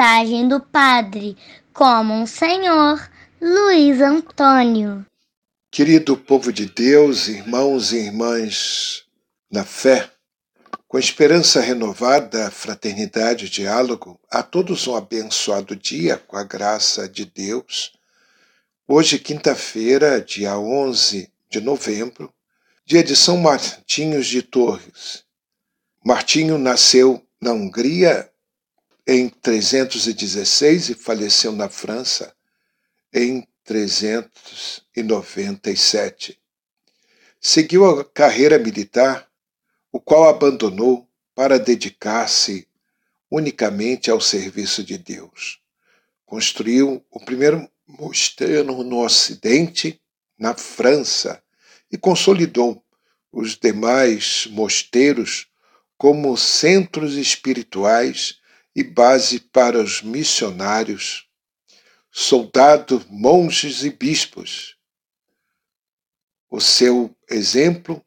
mensagem do Padre como um Senhor Luiz Antônio. Querido povo de Deus, irmãos e irmãs na fé, com esperança renovada, fraternidade e diálogo, a todos um abençoado dia com a graça de Deus. Hoje, quinta-feira, dia 11 de novembro, dia de São Martinhos de Torres. Martinho nasceu na Hungria em 316 e faleceu na França em 397. Seguiu a carreira militar, o qual abandonou para dedicar-se unicamente ao serviço de Deus. Construiu o primeiro mosteiro no Ocidente, na França, e consolidou os demais mosteiros como centros espirituais e base para os missionários, soldados, monges e bispos. O seu exemplo,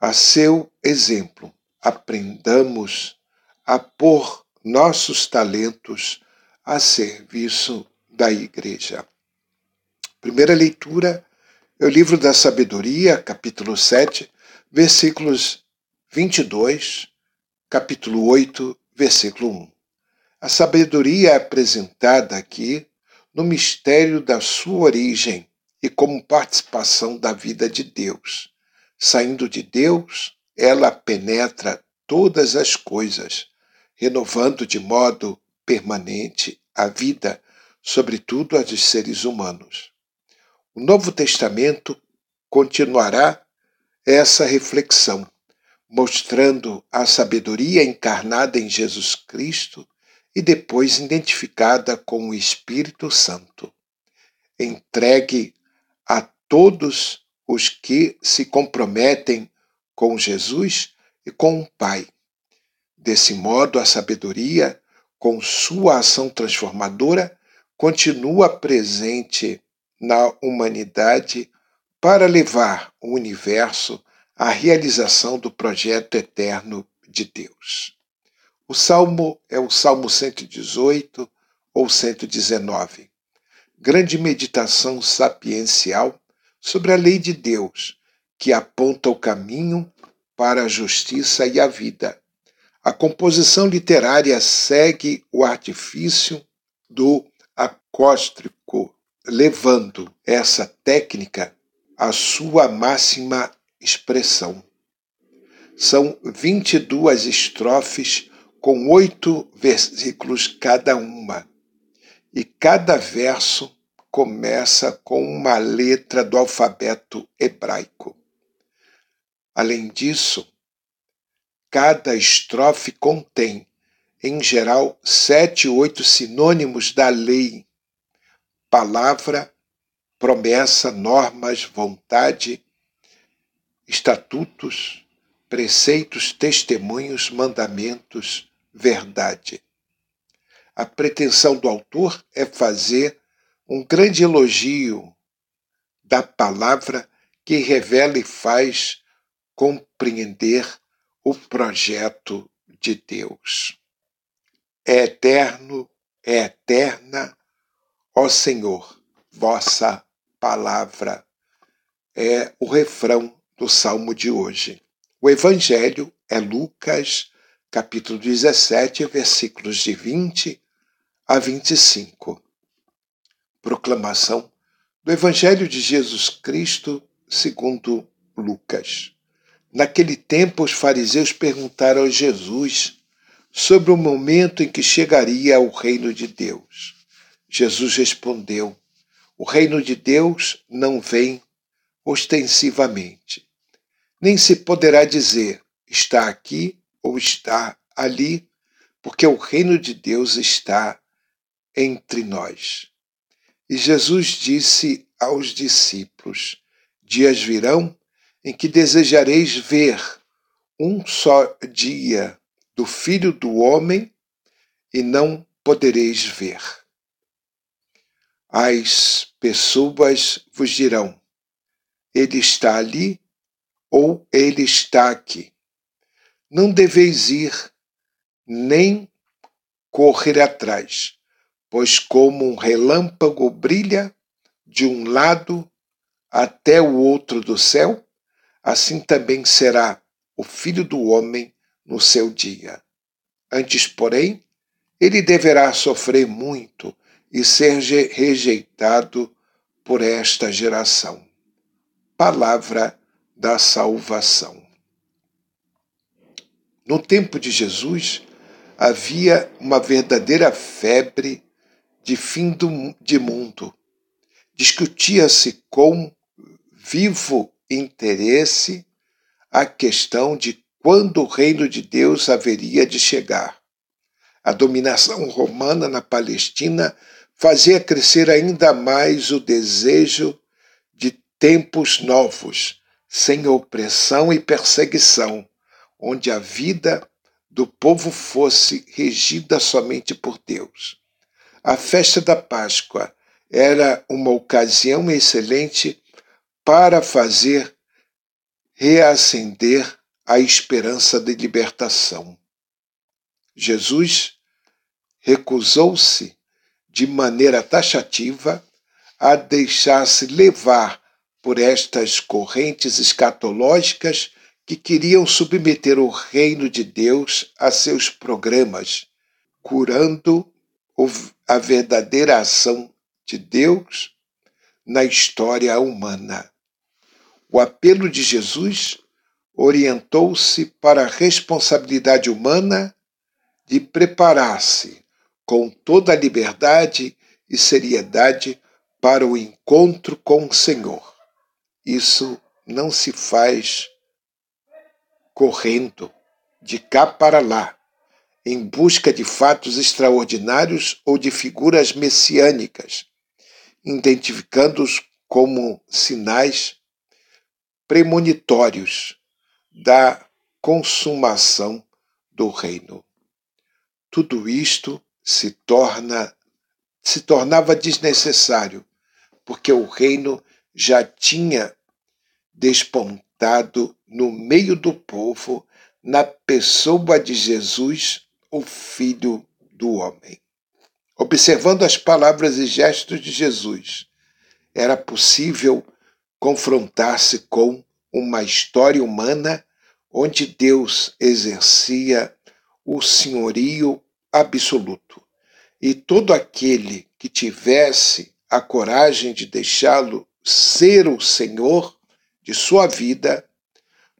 a seu exemplo, aprendamos a pôr nossos talentos a serviço da Igreja. Primeira leitura é o livro da Sabedoria, capítulo 7, versículos 22, capítulo 8, versículo 1. A sabedoria é apresentada aqui no mistério da sua origem e como participação da vida de Deus. Saindo de Deus, ela penetra todas as coisas, renovando de modo permanente a vida, sobretudo a dos seres humanos. O Novo Testamento continuará essa reflexão mostrando a sabedoria encarnada em Jesus Cristo e depois identificada com o Espírito Santo, entregue a todos os que se comprometem com Jesus e com o Pai. Desse modo, a sabedoria, com sua ação transformadora, continua presente na humanidade para levar o universo a realização do projeto eterno de Deus. O salmo é o Salmo 118 ou 119. Grande meditação sapiencial sobre a lei de Deus, que aponta o caminho para a justiça e a vida. A composição literária segue o artifício do acóstrico, levando essa técnica à sua máxima expressão. São 22 estrofes com oito versículos cada uma, e cada verso começa com uma letra do alfabeto hebraico. Além disso, cada estrofe contém, em geral, sete, oito sinônimos da lei: palavra, promessa, normas, vontade, estatutos, preceitos, testemunhos, mandamentos, verdade. A pretensão do autor é fazer um grande elogio da palavra que revela e faz compreender o projeto de Deus. É eterno, é eterna, ó Senhor, vossa palavra. É o refrão do salmo de hoje. O evangelho é Lucas, capítulo 17, versículos de 20 a 25. Proclamação do evangelho de Jesus Cristo, segundo Lucas. Naquele tempo, os fariseus perguntaram a Jesus sobre o momento em que chegaria o reino de Deus. Jesus respondeu: O reino de Deus não vem ostensivamente, nem se poderá dizer está aqui ou está ali, porque o reino de Deus está entre nós. E Jesus disse aos discípulos: Dias virão em que desejareis ver um só dia do Filho do Homem e não podereis ver. As pessoas vos dirão: Ele está ali ou ele está aqui. Não deveis ir nem correr atrás, pois como um relâmpago brilha de um lado até o outro do céu, assim também será o filho do homem no seu dia. Antes, porém, ele deverá sofrer muito e ser rejeitado por esta geração. Palavra da salvação. No tempo de Jesus, havia uma verdadeira febre de fim do, de mundo. Discutia-se com vivo interesse a questão de quando o reino de Deus haveria de chegar. A dominação romana na Palestina fazia crescer ainda mais o desejo de tempos novos, sem opressão e perseguição, onde a vida do povo fosse regida somente por Deus. A festa da Páscoa era uma ocasião excelente para fazer reacender a esperança de libertação. Jesus recusou-se de maneira taxativa a deixar-se levar por estas correntes escatológicas que queriam submeter o reino de Deus a seus programas, curando a verdadeira ação de Deus na história humana. O apelo de Jesus orientou-se para a responsabilidade humana de preparar-se com toda a liberdade e seriedade para o encontro com o Senhor. Isso não se faz correndo de cá para lá, em busca de fatos extraordinários ou de figuras messiânicas, identificando-os como sinais premonitórios da consumação do reino. Tudo isto se torna se tornava desnecessário, porque o reino já tinha despontado no meio do povo na pessoa de Jesus o Filho do Homem. Observando as palavras e gestos de Jesus, era possível confrontar-se com uma história humana onde Deus exercia o senhorio absoluto. E todo aquele que tivesse a coragem de deixá-lo ser o Senhor de sua vida,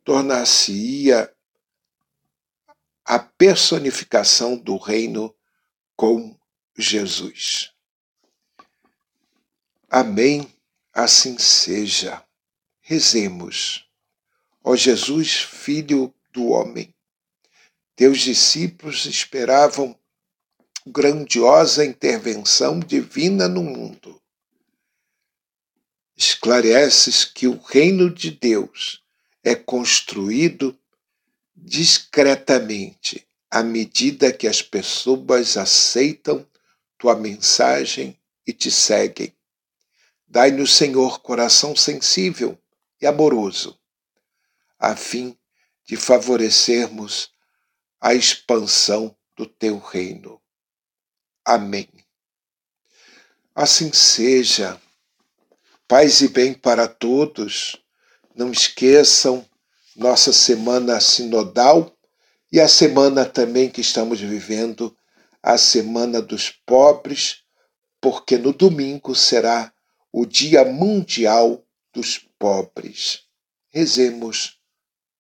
tornar-se-ia a personificação do reino com Jesus. Amém, assim seja. Rezemos. Ó Jesus, Filho do homem, teus discípulos esperavam grandiosa intervenção divina no mundo. Esclareces que o reino de Deus é construído discretamente à medida que as pessoas aceitam tua mensagem e te seguem. Dai-nos, Senhor, coração sensível e amoroso, a fim de favorecermos a expansão do teu reino. Amém. Assim seja. Paz e bem para todos. Não esqueçam nossa semana sinodal e a semana também que estamos vivendo, a semana dos pobres, porque no domingo será o Dia Mundial dos Pobres. Rezemos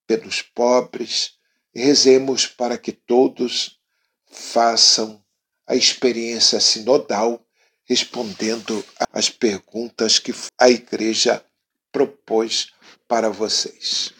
pelos pobres, rezemos para que todos façam a experiência sinodal, respondendo às perguntas que a Igreja propôs para vocês.